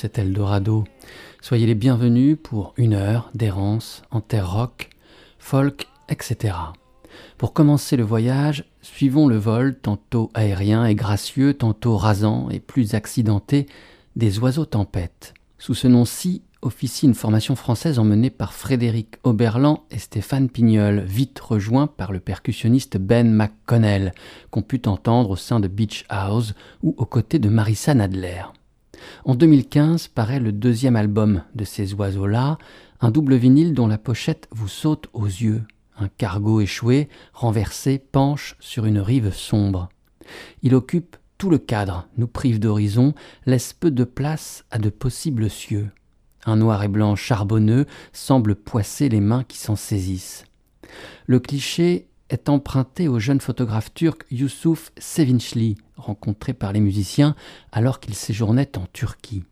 C'est Eldorado. Soyez les bienvenus pour une heure d'errance en terre rock, folk, etc. Pour commencer le voyage, suivons le vol, tantôt aérien et gracieux, tantôt rasant et plus accidenté, des oiseaux tempêtes. Sous ce nom-ci officie une formation française emmenée par Frédéric Oberland et Stéphane Pignol, vite rejoint par le percussionniste Ben McConnell, qu'on put entendre au sein de Beach House ou aux côtés de Marissa Nadler. En 2015 paraît le deuxième album de ces oiseaux-là, un double vinyle dont la pochette vous saute aux yeux. Un cargo échoué, renversé, penche sur une rive sombre. Il occupe tout le cadre, nous prive d'horizon, laisse peu de place à de possibles cieux. Un noir et blanc charbonneux semble poisser les mains qui s'en saisissent. Le cliché est emprunté au jeune photographe turc Yusuf Sevinçli, rencontré par les musiciens alors qu'il séjournait en Turquie.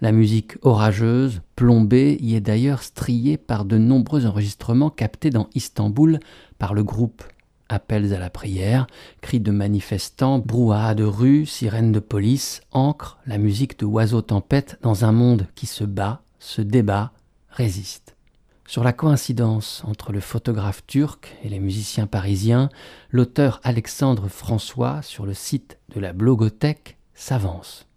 La musique orageuse, plombée, y est d'ailleurs striée par de nombreux enregistrements captés dans Istanbul par le groupe appels à la prière, cris de manifestants, brouhaha de rue, sirènes de police, ancrent la musique de oiseaux tempête dans un monde qui se bat, se débat, résiste. Sur la coïncidence entre le photographe turc et les musiciens parisiens, l'auteur Alexandre François, sur le site de la blogothèque, s'avance.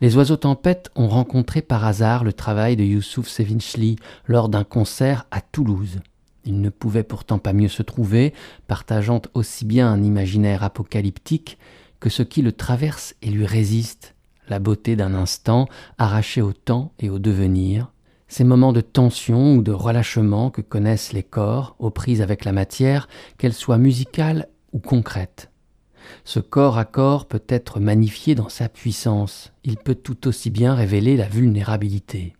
Les oiseaux tempêtes ont rencontré par hasard le travail de Youssouf Sevinchli lors d'un concert à Toulouse. Il ne pouvait pourtant pas mieux se trouver, partageant aussi bien un imaginaire apocalyptique que ce qui le traverse et lui résiste, la beauté d'un instant arraché au temps et au devenir, ces moments de tension ou de relâchement que connaissent les corps aux prises avec la matière, qu'elle soit musicale ou concrète. Ce corps à corps peut être magnifié dans sa puissance, il peut tout aussi bien révéler la vulnérabilité.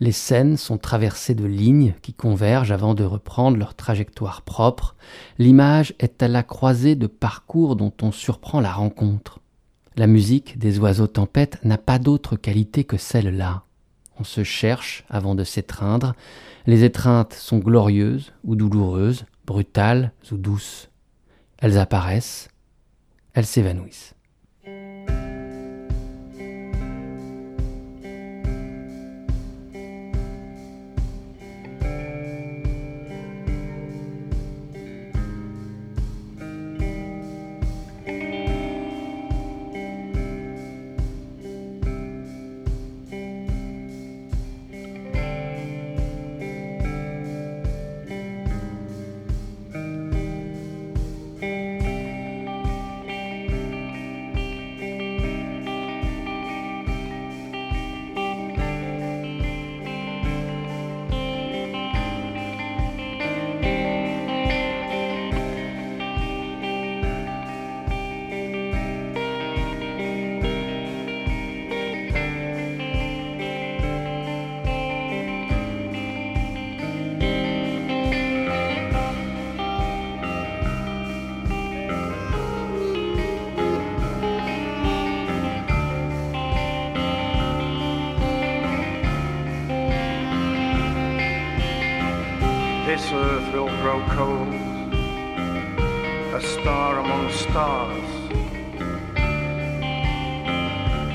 Les scènes sont traversées de lignes qui convergent avant de reprendre leur trajectoire propre. L'image est à la croisée de parcours dont on surprend la rencontre. La musique des oiseaux tempêtes n'a pas d'autre qualité que celle-là. On se cherche avant de s'étreindre. Les étreintes sont glorieuses ou douloureuses, brutales ou douces. Elles apparaissent, elles s'évanouissent. grow cold, a star among stars,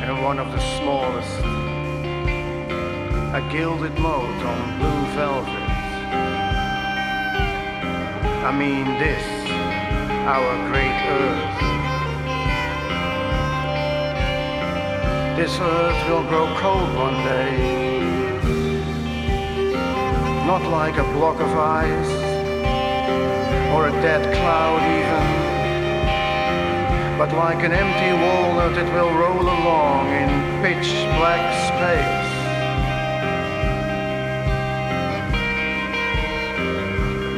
and one of the smallest, a gilded mote on blue velvet. I mean this, our great earth. This earth will grow cold one day, not like a block of ice or a dead cloud even. But like an empty walnut it will roll along in pitch black space.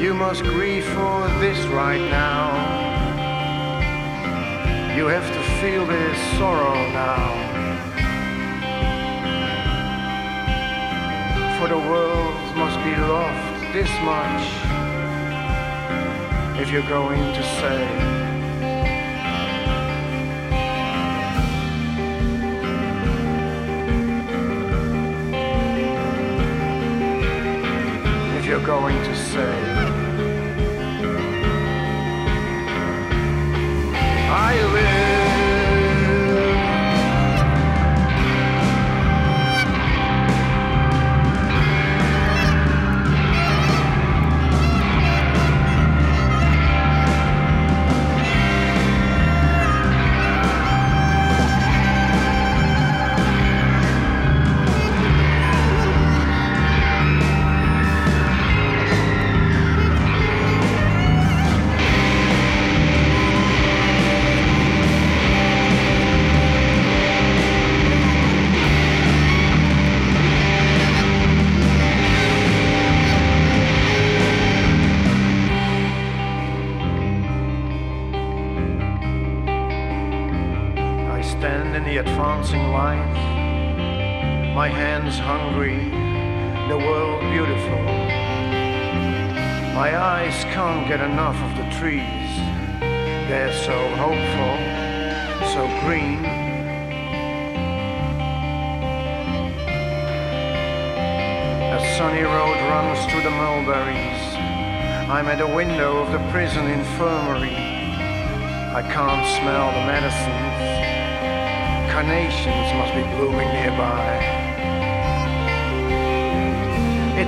You must grieve for this right now. You have to feel this sorrow now. For the world must be loved this much if you're going to say. If you're going to say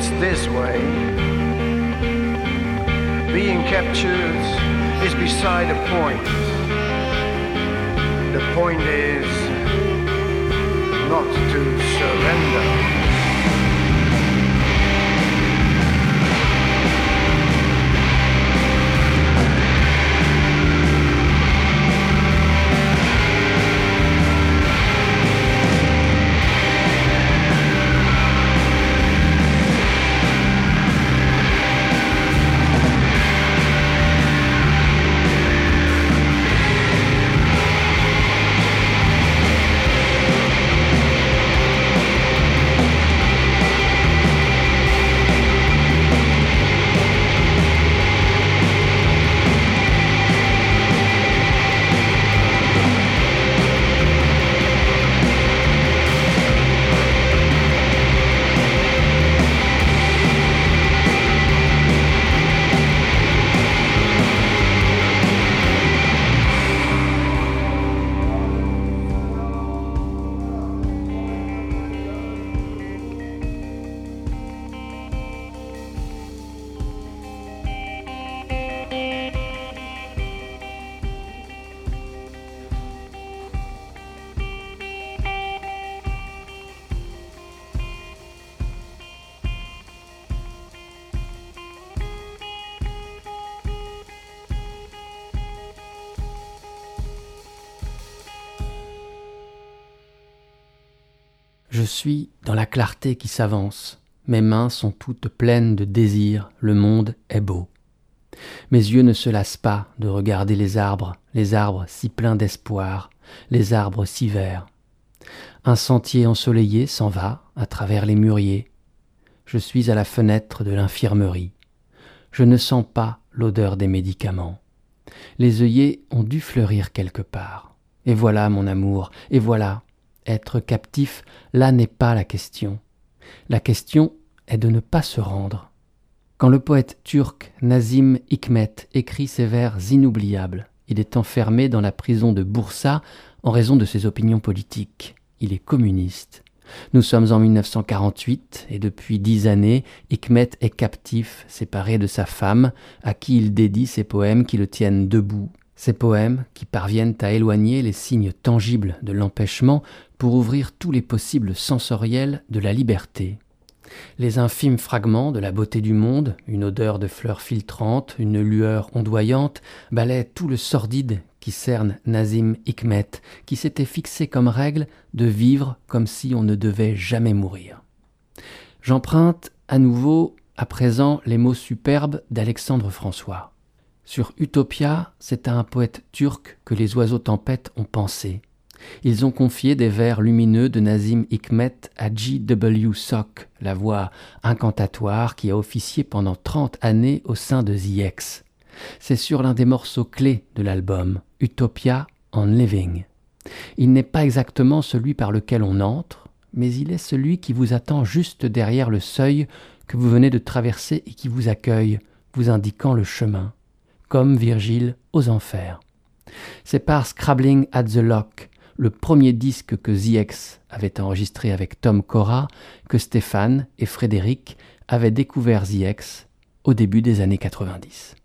It's this way. Being captured is beside the point. The point is not to surrender. Suis dans la clarté qui s'avance. Mes mains sont toutes pleines de désir. Le monde est beau. Mes yeux ne se lassent pas de regarder les arbres, les arbres si pleins d'espoir, les arbres si verts. Un sentier ensoleillé s'en va à travers les mûriers. Je suis à la fenêtre de l'infirmerie. Je ne sens pas l'odeur des médicaments. Les œillets ont dû fleurir quelque part. Et voilà mon amour, et voilà être captif, là n'est pas la question. La question est de ne pas se rendre. Quand le poète turc Nazim Hikmet écrit ces vers inoubliables, il est enfermé dans la prison de Bursa en raison de ses opinions politiques. Il est communiste. Nous sommes en 1948 et depuis dix années, Hikmet est captif, séparé de sa femme, à qui il dédie ses poèmes qui le tiennent debout. Ces poèmes, qui parviennent à éloigner les signes tangibles de l'empêchement pour ouvrir tous les possibles sensoriels de la liberté. Les infimes fragments de la beauté du monde, une odeur de fleurs filtrantes, une lueur ondoyante, balaient tout le sordide qui cerne Nazim Hikmet, qui s'était fixé comme règle de vivre comme si on ne devait jamais mourir. J'emprunte à nouveau, à présent, les mots superbes d'Alexandre François. Sur Utopia, c'est à un poète turc que les oiseaux tempêtes ont pensé. Ils ont confié des vers lumineux de Nazim Hikmet à G.W. Sock, la voix incantatoire qui a officié pendant trente années au sein de ZX. C'est sur l'un des morceaux clés de l'album, Utopia on Living. Il n'est pas exactement celui par lequel on entre, mais il est celui qui vous attend juste derrière le seuil que vous venez de traverser et qui vous accueille, vous indiquant le chemin, comme Virgile aux enfers. C'est par Scrabbling at the Lock le premier disque que ZX avait enregistré avec Tom Cora, que Stéphane et Frédéric avaient découvert ZX au début des années 90.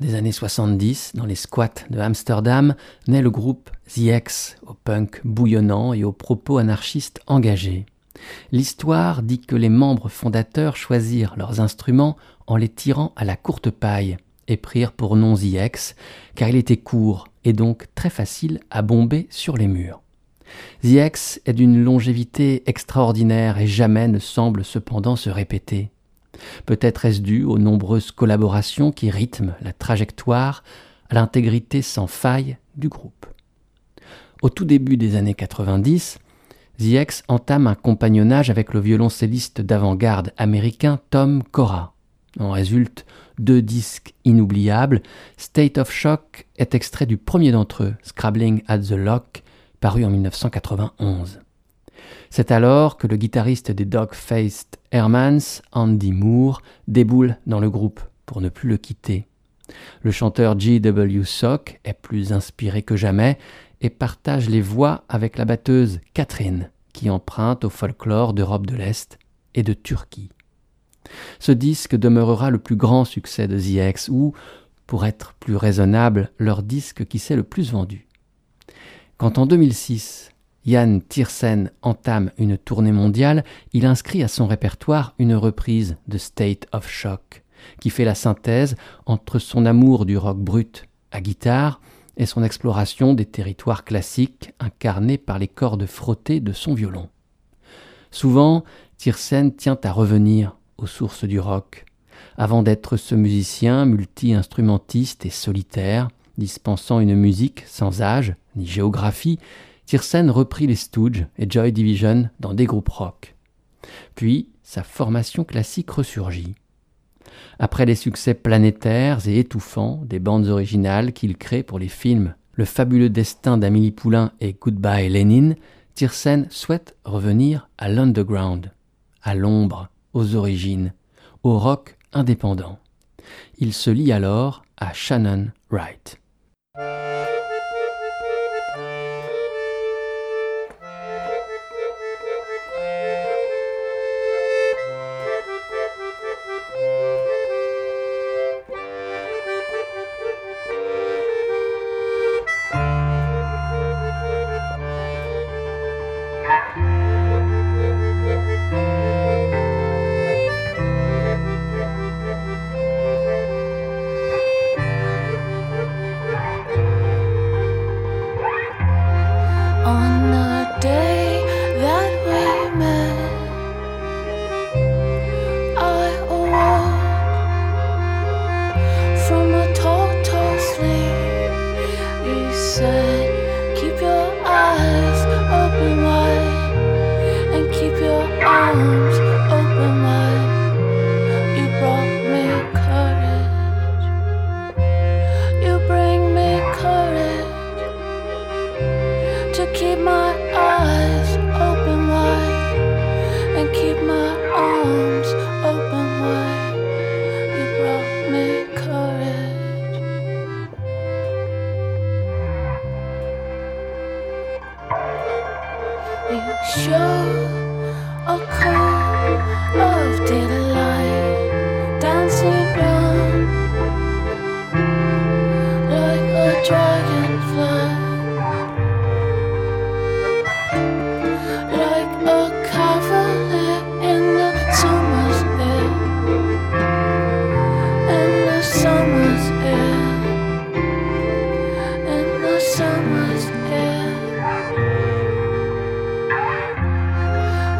Des années 70, dans les squats de Amsterdam, naît le groupe The X, au punk bouillonnant et aux propos anarchistes engagés. L'histoire dit que les membres fondateurs choisirent leurs instruments en les tirant à la courte paille et prirent pour nom The X, car il était court et donc très facile à bomber sur les murs. The X est d'une longévité extraordinaire et jamais ne semble cependant se répéter. Peut-être est-ce dû aux nombreuses collaborations qui rythment la trajectoire, à l'intégrité sans faille du groupe. Au tout début des années 90, The X entame un compagnonnage avec le violoncelliste d'avant-garde américain Tom Cora. En résulte deux disques inoubliables. State of Shock est extrait du premier d'entre eux, Scrabbling at the Lock, paru en 1991. C'est alors que le guitariste des Dog-Faced Hermans, Andy Moore, déboule dans le groupe pour ne plus le quitter. Le chanteur G.W. Sock est plus inspiré que jamais et partage les voix avec la batteuse Catherine, qui emprunte au folklore d'Europe de l'Est et de Turquie. Ce disque demeurera le plus grand succès de The X, où, pour être plus raisonnable, leur disque qui s'est le plus vendu. Quand en 2006, Yann Tiersen entame une tournée mondiale, il inscrit à son répertoire une reprise de State of Shock, qui fait la synthèse entre son amour du rock brut à guitare et son exploration des territoires classiques incarnés par les cordes frottées de son violon. Souvent, Tiersen tient à revenir aux sources du rock, avant d'être ce musicien multi-instrumentiste et solitaire, dispensant une musique sans âge ni géographie, Tiersen reprit les Stooges et Joy Division dans des groupes rock. Puis sa formation classique ressurgit. Après les succès planétaires et étouffants des bandes originales qu'il crée pour les films Le fabuleux destin d'Amélie Poulain et Goodbye Lénine, Tiersen souhaite revenir à l'underground, à l'ombre, aux origines, au rock indépendant. Il se lie alors à Shannon Wright.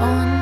Ma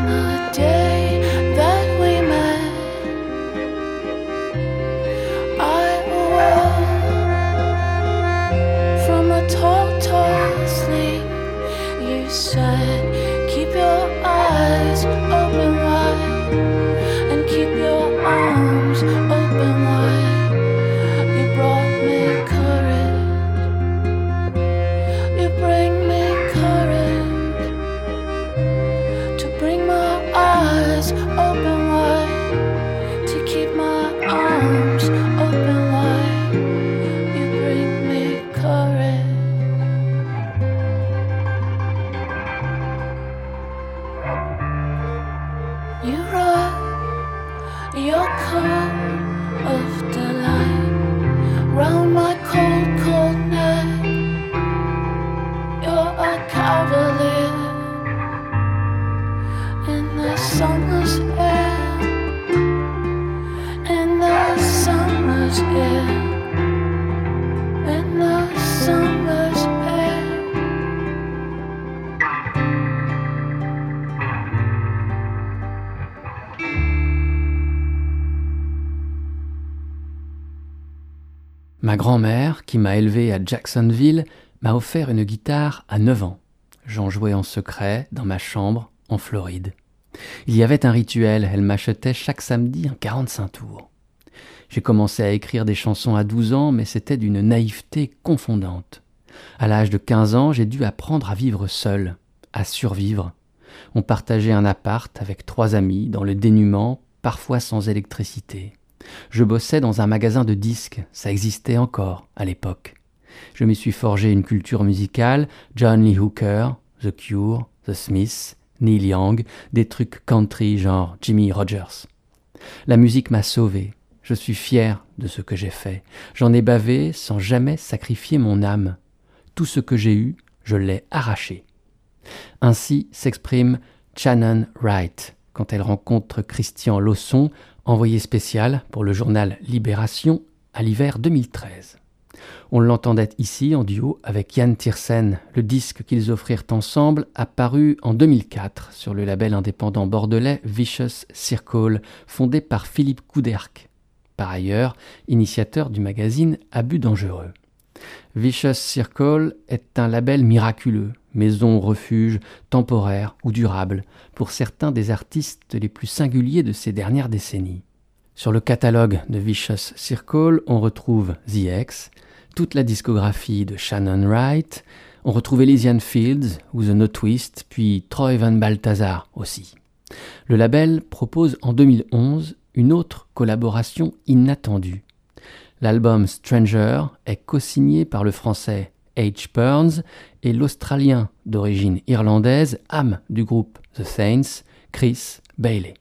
Jacksonville, m'a offert une guitare à 9 ans. J'en jouais en secret dans ma chambre en Floride. Il y avait un rituel, elle m'achetait chaque samedi un 45 tours. J'ai commencé à écrire des chansons à 12 ans, mais c'était d'une naïveté confondante. À l'âge de 15 ans, j'ai dû apprendre à vivre seul, à survivre. On partageait un appart avec trois amis dans le dénuement, parfois sans électricité. Je bossais dans un magasin de disques, ça existait encore à l'époque. Je m'y suis forgé une culture musicale, John Lee Hooker, The Cure, The Smiths, Neil Young, des trucs country genre Jimmy Rogers. La musique m'a sauvé. Je suis fier de ce que j'ai fait. J'en ai bavé sans jamais sacrifier mon âme. Tout ce que j'ai eu, je l'ai arraché. Ainsi s'exprime Shannon Wright quand elle rencontre Christian Lausson, envoyé spécial pour le journal Libération à l'hiver 2013. On l'entendait ici en duo avec Yann Tiersen. Le disque qu'ils offrirent ensemble apparu en 2004 sur le label indépendant bordelais Vicious Circle, fondé par Philippe Couderc, par ailleurs initiateur du magazine Abus dangereux. Vicious Circle est un label miraculeux, maison refuge temporaire ou durable pour certains des artistes les plus singuliers de ces dernières décennies. Sur le catalogue de Vicious Circle, on retrouve The X, toute la discographie de Shannon Wright, on retrouve Elysian Fields ou The No Twist, puis Troy Van Balthazar aussi. Le label propose en 2011 une autre collaboration inattendue. L'album Stranger est co-signé par le français H. Burns et l'Australien d'origine irlandaise, âme du groupe The Saints, Chris Bailey.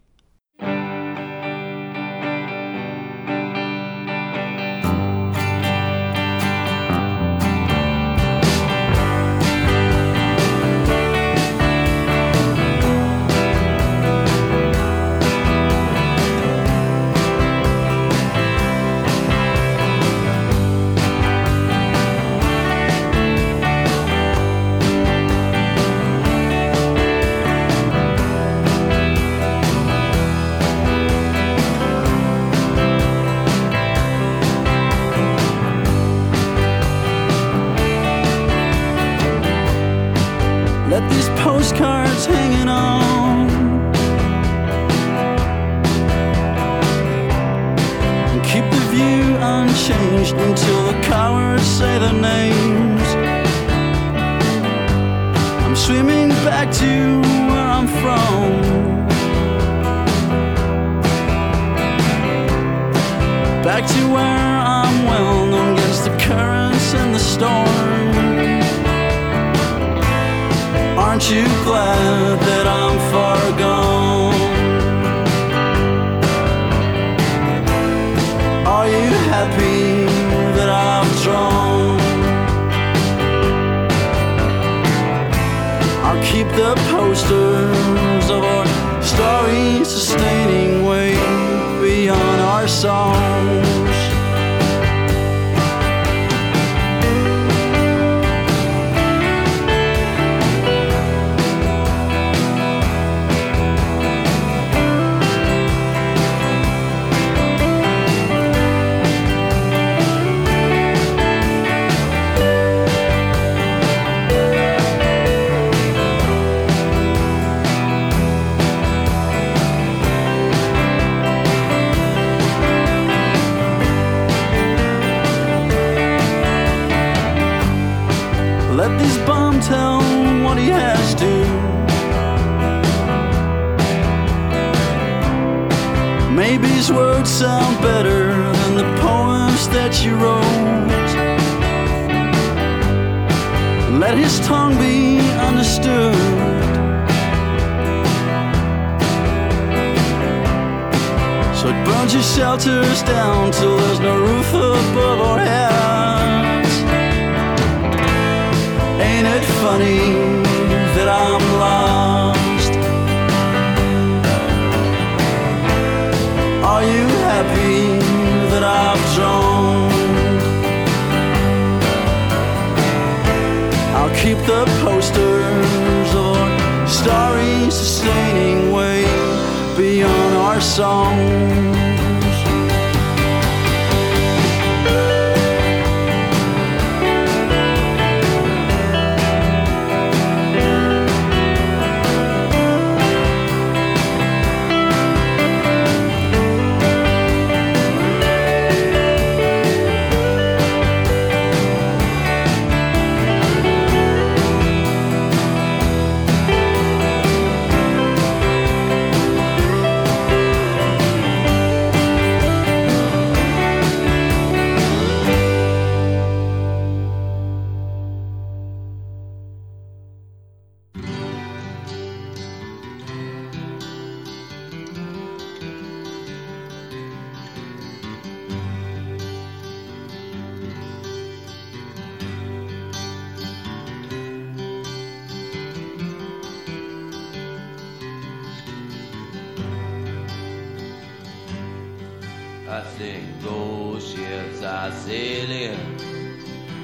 I ghost ships are sailing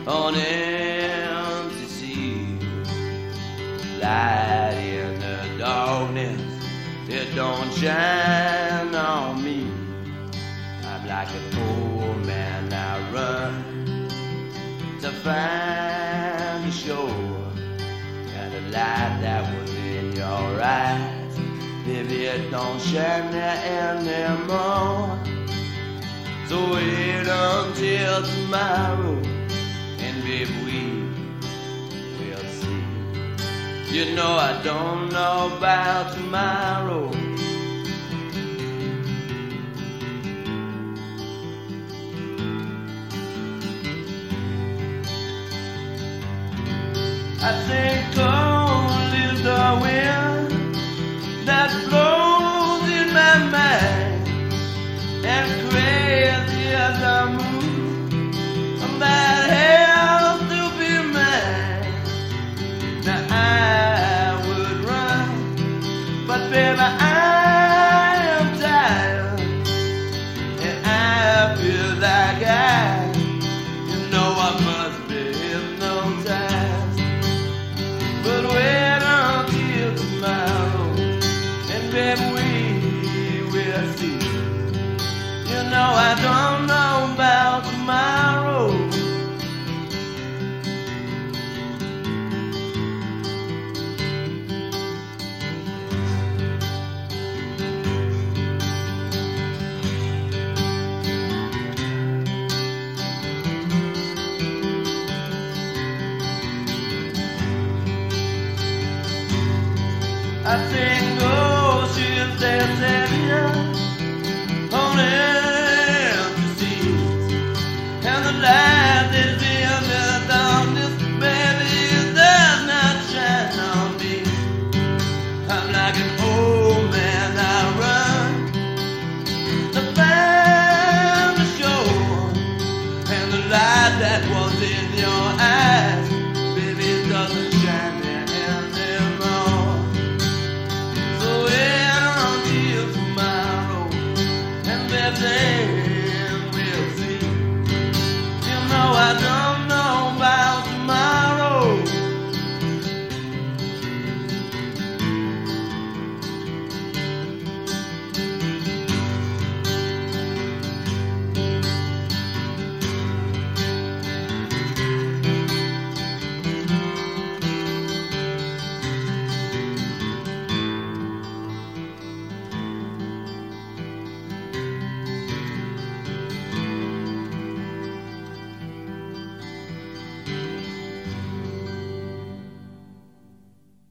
on empty sea. Light in the darkness, it don't shine on me. I'm like a poor man, I run to find the shore and the light that was in your eyes. Baby, it don't shine there anymore. So wait until tomorrow, and baby, we will see. You know I don't know about tomorrow. I think is the wind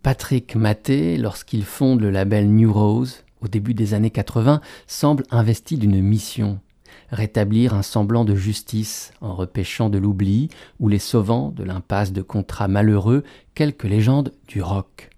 Patrick Maté, lorsqu'il fonde le label New Rose au début des années 80, semble investi d'une mission rétablir un semblant de justice en repêchant de l'oubli ou les sauvant de l'impasse de contrats malheureux quelques légendes du rock.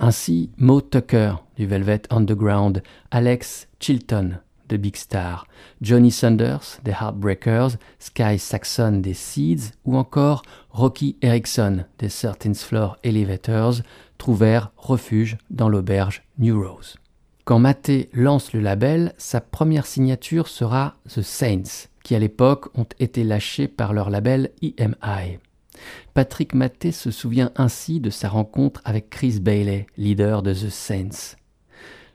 Ainsi, Mo Tucker du Velvet Underground, Alex Chilton de Big Star, Johnny Sanders des Heartbreakers, Sky Saxon des Seeds ou encore Rocky Erickson des 13th Floor Elevators trouvèrent refuge dans l'auberge New Rose. Quand Maté lance le label, sa première signature sera The Saints, qui à l'époque ont été lâchés par leur label EMI. Patrick Maté se souvient ainsi de sa rencontre avec Chris Bailey, leader de The Saints.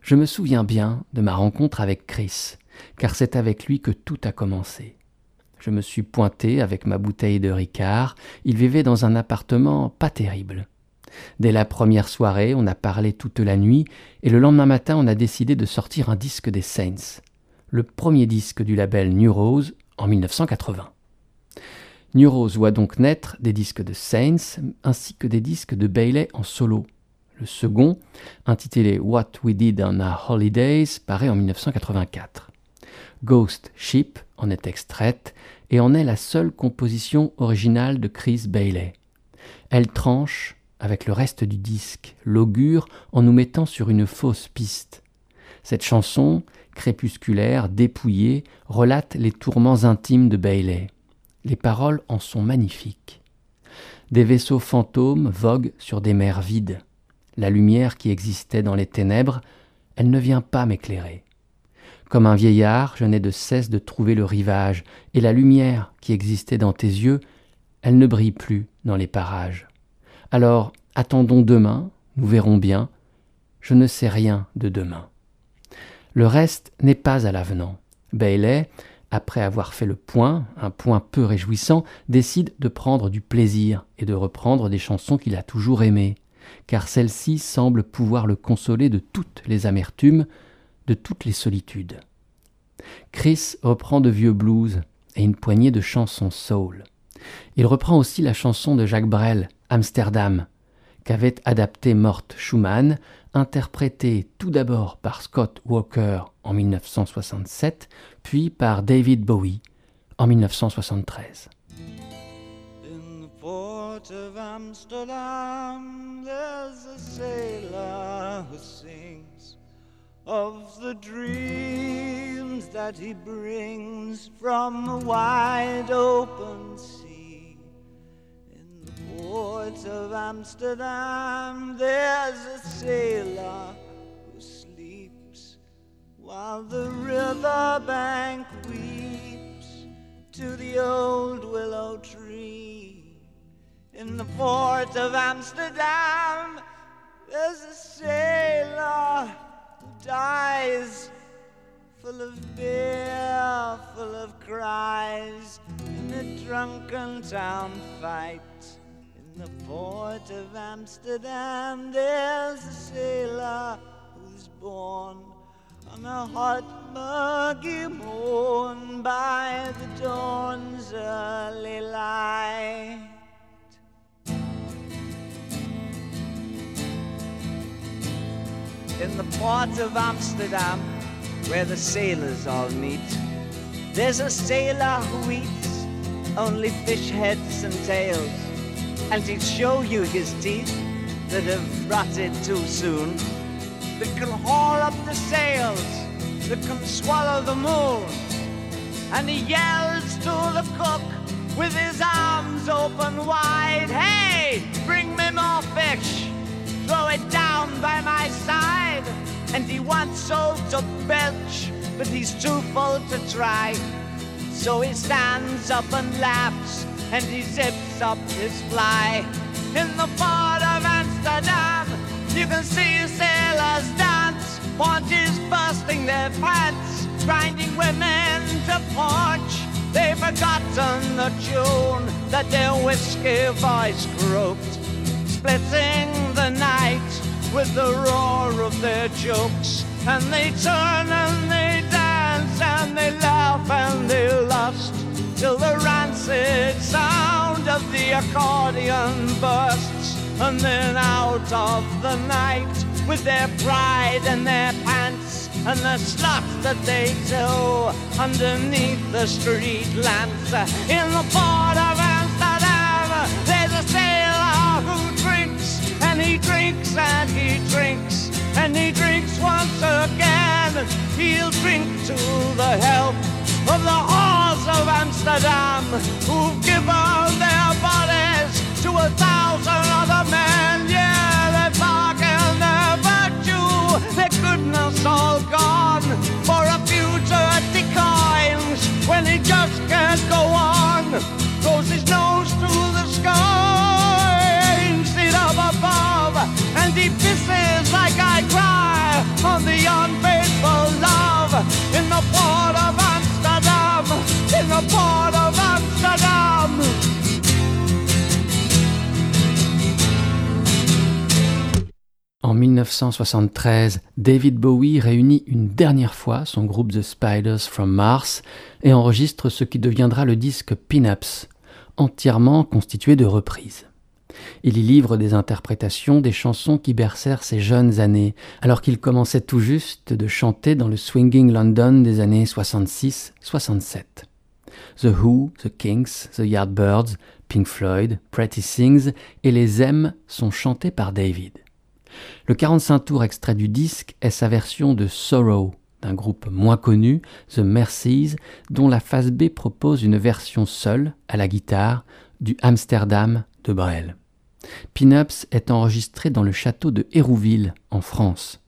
Je me souviens bien de ma rencontre avec Chris, car c'est avec lui que tout a commencé. Je me suis pointé avec ma bouteille de Ricard, il vivait dans un appartement pas terrible. Dès la première soirée, on a parlé toute la nuit, et le lendemain matin, on a décidé de sortir un disque des Saints, le premier disque du label New Rose en 1980. New Rose voit donc naître des disques de Saints ainsi que des disques de Bailey en solo. Le second, intitulé What We Did on Our Holidays, paraît en 1984. Ghost Ship en est extraite et en est la seule composition originale de Chris Bailey. Elle tranche avec le reste du disque, l'augure en nous mettant sur une fausse piste. Cette chanson, crépusculaire, dépouillée, relate les tourments intimes de Bailey. Les paroles en sont magnifiques. Des vaisseaux fantômes voguent sur des mers vides. La lumière qui existait dans les ténèbres, elle ne vient pas m'éclairer. Comme un vieillard, je n'ai de cesse de trouver le rivage, et la lumière qui existait dans tes yeux, elle ne brille plus dans les parages. Alors, attendons demain, nous verrons bien, je ne sais rien de demain. Le reste n'est pas à l'avenant. Bailey, après avoir fait le point, un point peu réjouissant, décide de prendre du plaisir et de reprendre des chansons qu'il a toujours aimées, car celles-ci semblent pouvoir le consoler de toutes les amertumes, de toutes les solitudes. Chris reprend de vieux blues et une poignée de chansons soul. Il reprend aussi la chanson de Jacques Brel, Amsterdam, qu'avait adapté Mort Schumann, interprétée tout d'abord par Scott Walker en 1967, puis par David Bowie en 1973. In the port of Amsterdam, there's a sailor who sings of the dreams that he brings from the wide open sea. In the port of Amsterdam, there's a sailor who sleeps while the riverbank weeps to the old willow tree. In the port of Amsterdam, there's a sailor who dies full of beer, full of cries in a drunken town fight. In the port of Amsterdam, there's a sailor who's born on a hot, muggy morn by the dawn's early light. In the port of Amsterdam, where the sailors all meet, there's a sailor who eats only fish heads and tails, and he'd show you his teeth that have rotted too soon that can haul up the sails, that can swallow the moon. And he yells to the cook with his arms open wide, Hey, bring me more fish, throw it down by my side. And he wants so to belch, but he's too full to try. So he stands up and laughs, and he zips up his fly. In the port of Amsterdam, you can see sailors dance, paunches bursting their pants, grinding women to punch. They've forgotten the tune that their whiskey voice croaked, splitting the night with the roar of their jokes. And they turn and they dance and they laugh and they lust till the rancid sound of the accordion bursts. And then out of the night with their pride and their pants and the sluts that they tow underneath the street lamps. In the port of Amsterdam, there's a sailor who drinks and he drinks and he drinks and he drinks once again. He'll drink to the health of the whores of Amsterdam who've given their bodies to a thousand other men. Yeah, they bargain their virtue, their goodness all gone for a few dirty coins when he just can't go on. Throws his nose to the sky, instead of above, and he pisses like I cry on the unfaithful love in the port of En 1973, David Bowie réunit une dernière fois son groupe The Spiders from Mars et enregistre ce qui deviendra le disque Pin-Ups, entièrement constitué de reprises. Il y livre des interprétations des chansons qui bercèrent ses jeunes années, alors qu'il commençait tout juste de chanter dans le swinging London des années 66-67. The Who, The Kinks, The Yardbirds, Pink Floyd, Pretty Things et les M sont chantés par David. Le 45 tours extrait du disque est sa version de Sorrow, d'un groupe moins connu, The Mercies, dont la phase B propose une version seule, à la guitare, du Amsterdam de Brel. Pin-Ups est enregistré dans le château de Hérouville, en France.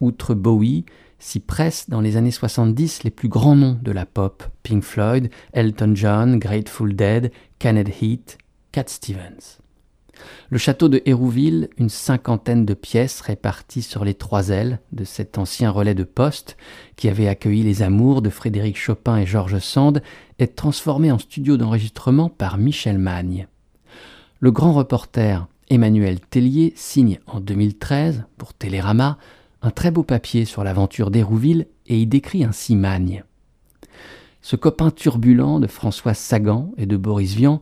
Outre Bowie, s'y pressent dans les années 70 les plus grands noms de la pop Pink Floyd, Elton John, Grateful Dead, Kenneth Heat, Cat Stevens. Le château de Hérouville, une cinquantaine de pièces réparties sur les trois ailes de cet ancien relais de poste qui avait accueilli les amours de Frédéric Chopin et Georges Sand, est transformé en studio d'enregistrement par Michel Magne. Le grand reporter Emmanuel Tellier signe en 2013 pour Télérama un très beau papier sur l'aventure d'Hérouville et y décrit ainsi Magne. Ce copain turbulent de François Sagan et de Boris Vian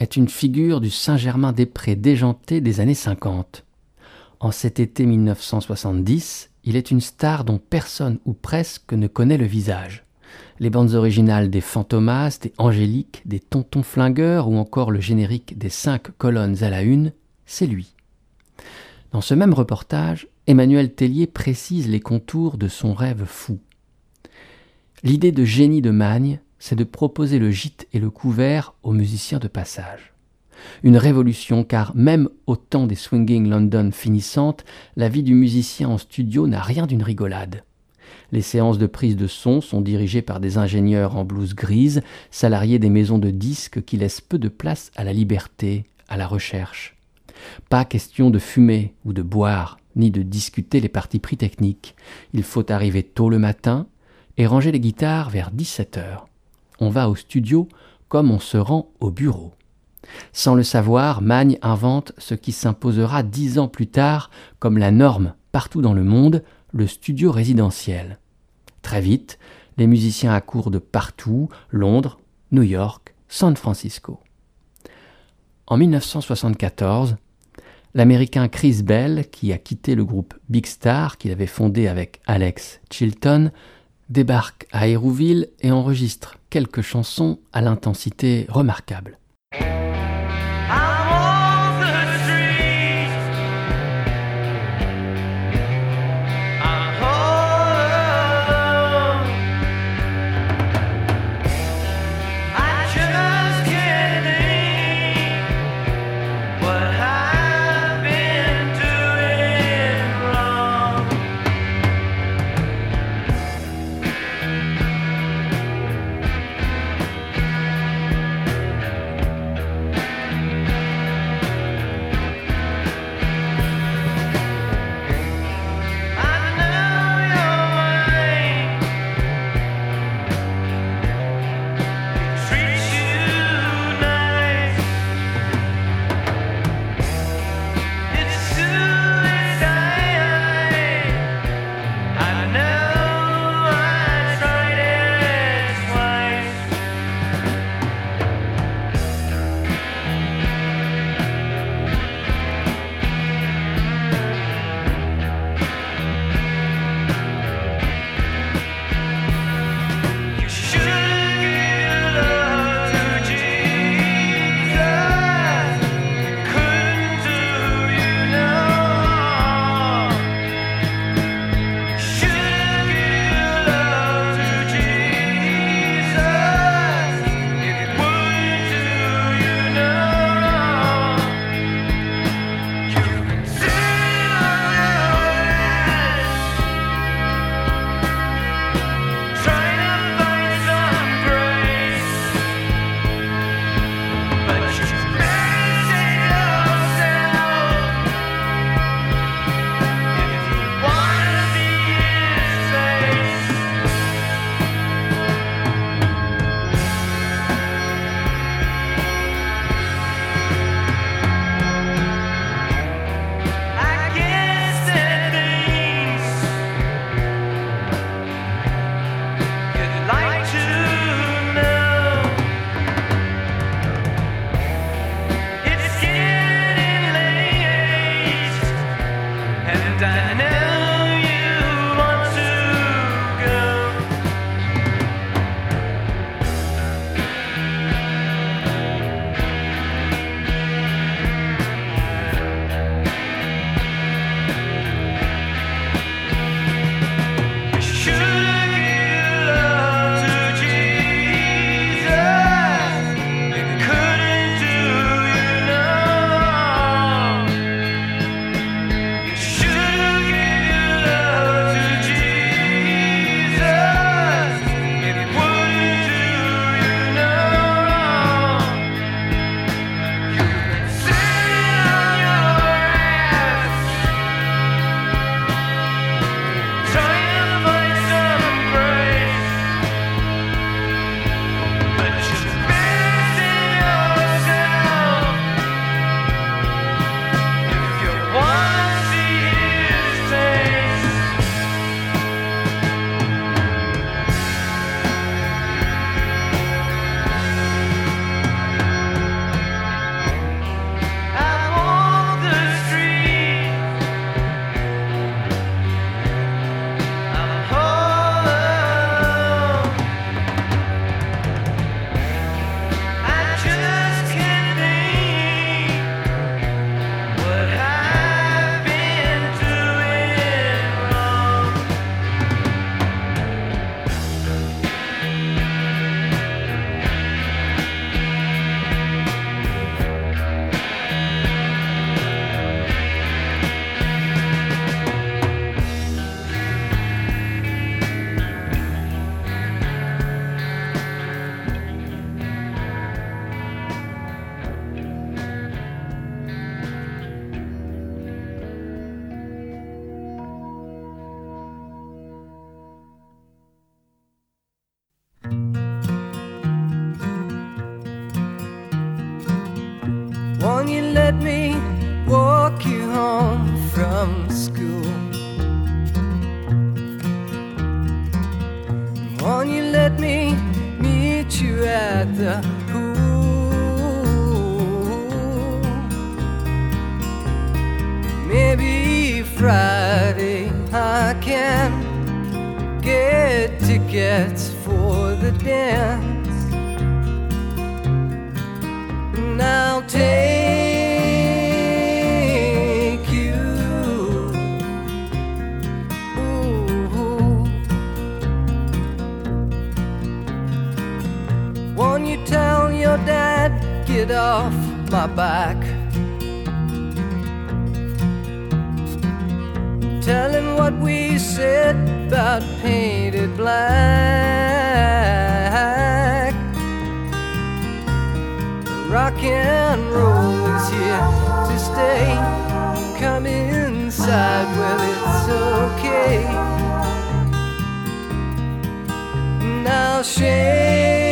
est une figure du Saint-Germain-des-Prés déjanté des années 50. En cet été 1970, il est une star dont personne ou presque ne connaît le visage. Les bandes originales des Fantomas, des Angéliques, des Tontons Flingueurs ou encore le générique des cinq colonnes à la une, c'est lui. Dans ce même reportage, Emmanuel Tellier précise les contours de son rêve fou. L'idée de génie de Magne c'est de proposer le gîte et le couvert aux musiciens de passage. Une révolution car même au temps des Swinging London finissantes, la vie du musicien en studio n'a rien d'une rigolade. Les séances de prise de son sont dirigées par des ingénieurs en blouse grise, salariés des maisons de disques qui laissent peu de place à la liberté, à la recherche. Pas question de fumer ou de boire, ni de discuter les parties pris techniques. Il faut arriver tôt le matin et ranger les guitares vers 17 heures on va au studio comme on se rend au bureau. Sans le savoir, Magne invente ce qui s'imposera dix ans plus tard comme la norme partout dans le monde, le studio résidentiel. Très vite, les musiciens accourent de partout, Londres, New York, San Francisco. En 1974, l'Américain Chris Bell, qui a quitté le groupe Big Star qu'il avait fondé avec Alex Chilton, débarque à Hérouville et enregistre quelques chansons à l'intensité remarquable. Tickets for the dance. And I'll take you. Ooh. Won't you tell your dad, get off my back? Tell him what we said about painted black. Rock and roll is here to stay. Come inside, well, it's okay. I'll shake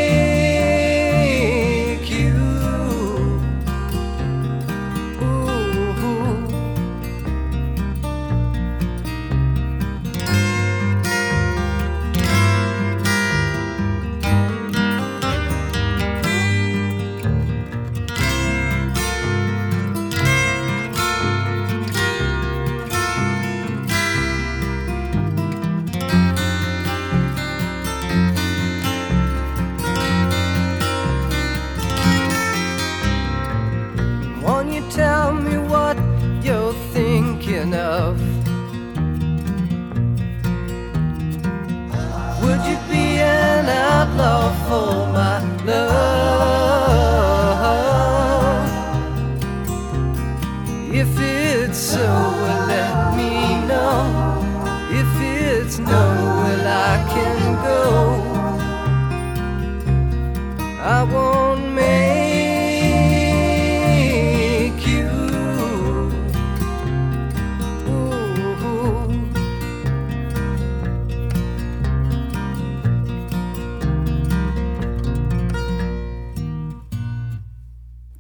love?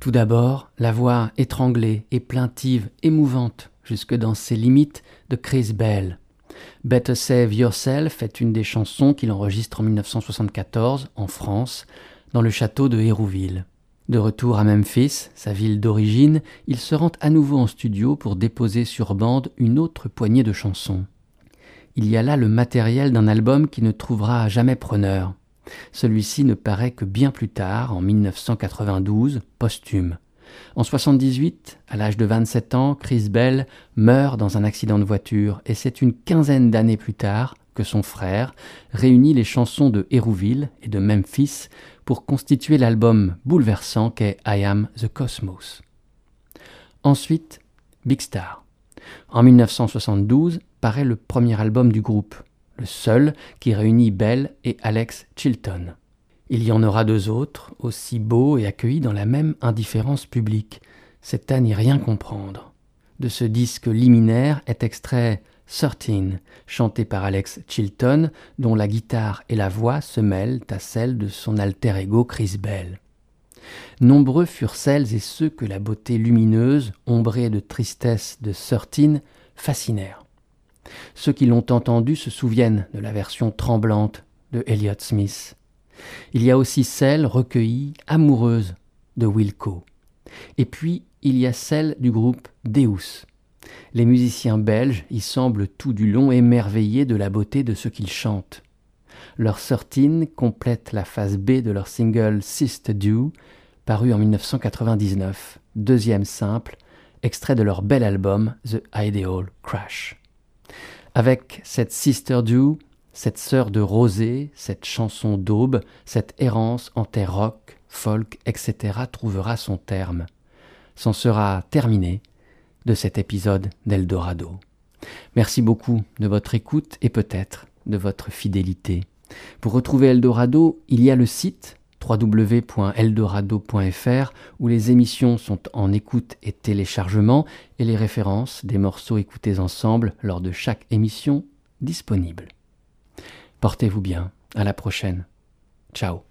Tout d'abord, la voix étranglée et plaintive, émouvante jusque dans ses limites de Chris Bell. Better Save Yourself est une des chansons qu'il enregistre en 1974 en France, dans le château de Hérouville. De retour à Memphis, sa ville d'origine, il se rend à nouveau en studio pour déposer sur bande une autre poignée de chansons. Il y a là le matériel d'un album qui ne trouvera jamais preneur. Celui-ci ne paraît que bien plus tard, en 1992, posthume. En 78, à l'âge de 27 ans, Chris Bell meurt dans un accident de voiture et c'est une quinzaine d'années plus tard que son frère réunit les chansons de Hérouville et de Memphis pour constituer l'album bouleversant qu'est I Am the Cosmos. Ensuite, Big Star. En 1972 paraît le premier album du groupe, le seul qui réunit Bell et Alex Chilton. Il y en aura deux autres, aussi beaux et accueillis dans la même indifférence publique. C'est à n'y rien comprendre. De ce disque liminaire est extrait 13, chanté par Alex Chilton, dont la guitare et la voix se mêlent à celles de son alter ego Chris Bell. Nombreux furent celles et ceux que la beauté lumineuse, ombrée de tristesse de 13, fascinèrent. Ceux qui l'ont entendu se souviennent de la version tremblante de Elliott Smith. Il y a aussi celle recueillie, amoureuse de Wilco. Et puis, il y a celle du groupe Deus. Les musiciens belges y semblent tout du long émerveillés de la beauté de ce qu'ils chantent. Leur sortine complète la phase B de leur single Sister Dew, paru en 1999, deuxième simple, extrait de leur bel album The Ideal Crash. Avec cette Sister Dew, cette sœur de rosée, cette chanson d'aube, cette errance en terre rock, folk, etc. trouvera son terme. C'en sera terminé de cet épisode d'Eldorado. Merci beaucoup de votre écoute et peut-être de votre fidélité. Pour retrouver Eldorado, il y a le site www.eldorado.fr où les émissions sont en écoute et téléchargement et les références des morceaux écoutés ensemble lors de chaque émission disponibles. Portez-vous bien, à la prochaine. Ciao.